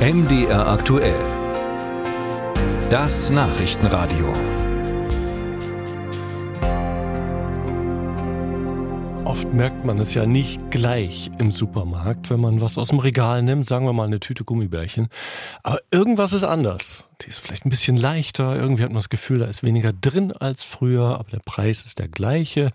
MDR aktuell. Das Nachrichtenradio. Oft merkt man es ja nicht gleich im Supermarkt, wenn man was aus dem Regal nimmt, sagen wir mal eine Tüte Gummibärchen. Aber irgendwas ist anders. Die ist vielleicht ein bisschen leichter, irgendwie hat man das Gefühl, da ist weniger drin als früher, aber der Preis ist der gleiche.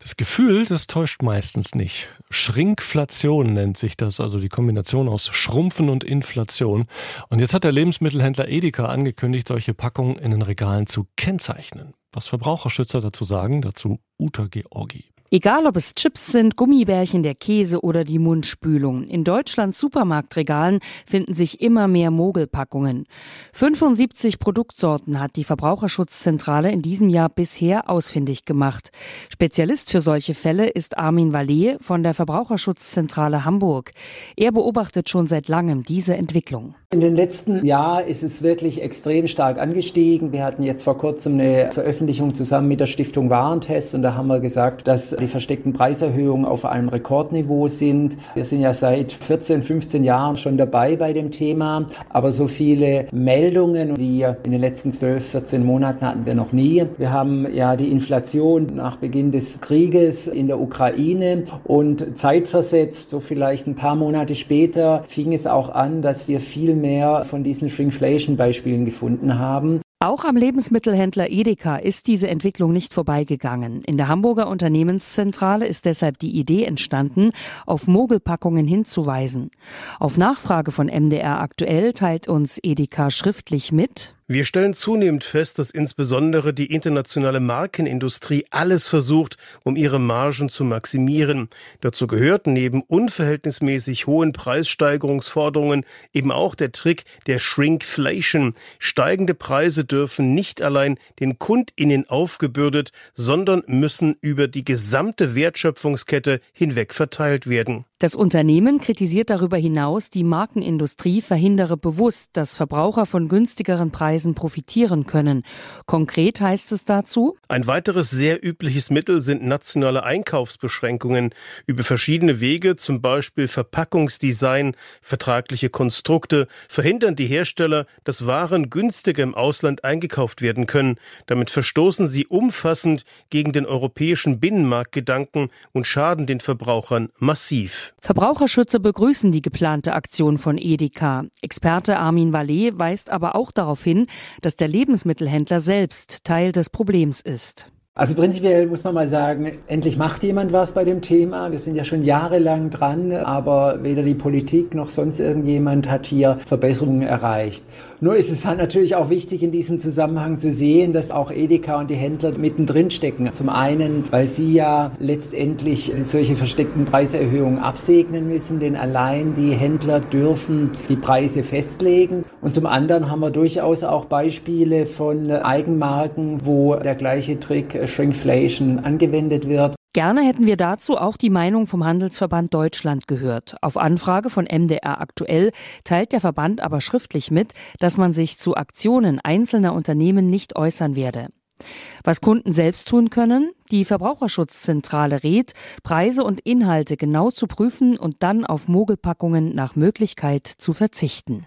Das Gefühl, das täuscht meistens nicht. Schrinkflation nennt sich das, also die Kombination aus Schrumpfen und Inflation. Und jetzt hat der Lebensmittelhändler Edeka angekündigt, solche Packungen in den Regalen zu kennzeichnen. Was Verbraucherschützer dazu sagen, dazu Uta Georgi. Egal ob es Chips sind, Gummibärchen, der Käse oder die Mundspülung. In Deutschlands Supermarktregalen finden sich immer mehr Mogelpackungen. 75 Produktsorten hat die Verbraucherschutzzentrale in diesem Jahr bisher ausfindig gemacht. Spezialist für solche Fälle ist Armin Vallee von der Verbraucherschutzzentrale Hamburg. Er beobachtet schon seit langem diese Entwicklung. In den letzten Jahren ist es wirklich extrem stark angestiegen. Wir hatten jetzt vor kurzem eine Veröffentlichung zusammen mit der Stiftung Warentest und da haben wir gesagt, dass die versteckten Preiserhöhungen auf einem Rekordniveau sind. Wir sind ja seit 14, 15 Jahren schon dabei bei dem Thema, aber so viele Meldungen wie in den letzten 12, 14 Monaten hatten wir noch nie. Wir haben ja die Inflation nach Beginn des Krieges in der Ukraine und zeitversetzt, so vielleicht ein paar Monate später, fing es auch an, dass wir viel mehr von diesen Shrinkflation-Beispielen gefunden haben. Auch am Lebensmittelhändler Edeka ist diese Entwicklung nicht vorbeigegangen. In der Hamburger Unternehmenszentrale ist deshalb die Idee entstanden, auf Mogelpackungen hinzuweisen. Auf Nachfrage von MDR aktuell teilt uns Edeka schriftlich mit, wir stellen zunehmend fest, dass insbesondere die internationale Markenindustrie alles versucht, um ihre Margen zu maximieren. Dazu gehört neben unverhältnismäßig hohen Preissteigerungsforderungen eben auch der Trick der Shrinkflation. Steigende Preise dürfen nicht allein den Kundinnen aufgebürdet, sondern müssen über die gesamte Wertschöpfungskette hinweg verteilt werden. Das Unternehmen kritisiert darüber hinaus, die Markenindustrie verhindere bewusst, dass Verbraucher von günstigeren Preisen profitieren können. Konkret heißt es dazu, ein weiteres sehr übliches Mittel sind nationale Einkaufsbeschränkungen über verschiedene Wege, zum Beispiel Verpackungsdesign, vertragliche Konstrukte, verhindern die Hersteller, dass Waren günstiger im Ausland eingekauft werden können. Damit verstoßen sie umfassend gegen den europäischen Binnenmarktgedanken und schaden den Verbrauchern massiv. Verbraucherschützer begrüßen die geplante Aktion von Edeka. Experte Armin Vallee weist aber auch darauf hin, dass der Lebensmittelhändler selbst Teil des Problems ist. Also prinzipiell muss man mal sagen, endlich macht jemand was bei dem Thema. Wir sind ja schon jahrelang dran, aber weder die Politik noch sonst irgendjemand hat hier Verbesserungen erreicht. Nur ist es halt natürlich auch wichtig in diesem Zusammenhang zu sehen, dass auch Edeka und die Händler mittendrin stecken. Zum einen, weil sie ja letztendlich solche versteckten Preiserhöhungen absegnen müssen, denn allein die Händler dürfen die Preise festlegen. Und zum anderen haben wir durchaus auch Beispiele von Eigenmarken, wo der gleiche Trick Shrinkflation angewendet wird. Gerne hätten wir dazu auch die Meinung vom Handelsverband Deutschland gehört. Auf Anfrage von MDR aktuell teilt der Verband aber schriftlich mit, dass man sich zu Aktionen einzelner Unternehmen nicht äußern werde. Was Kunden selbst tun können? Die Verbraucherschutzzentrale rät, Preise und Inhalte genau zu prüfen und dann auf Mogelpackungen nach Möglichkeit zu verzichten.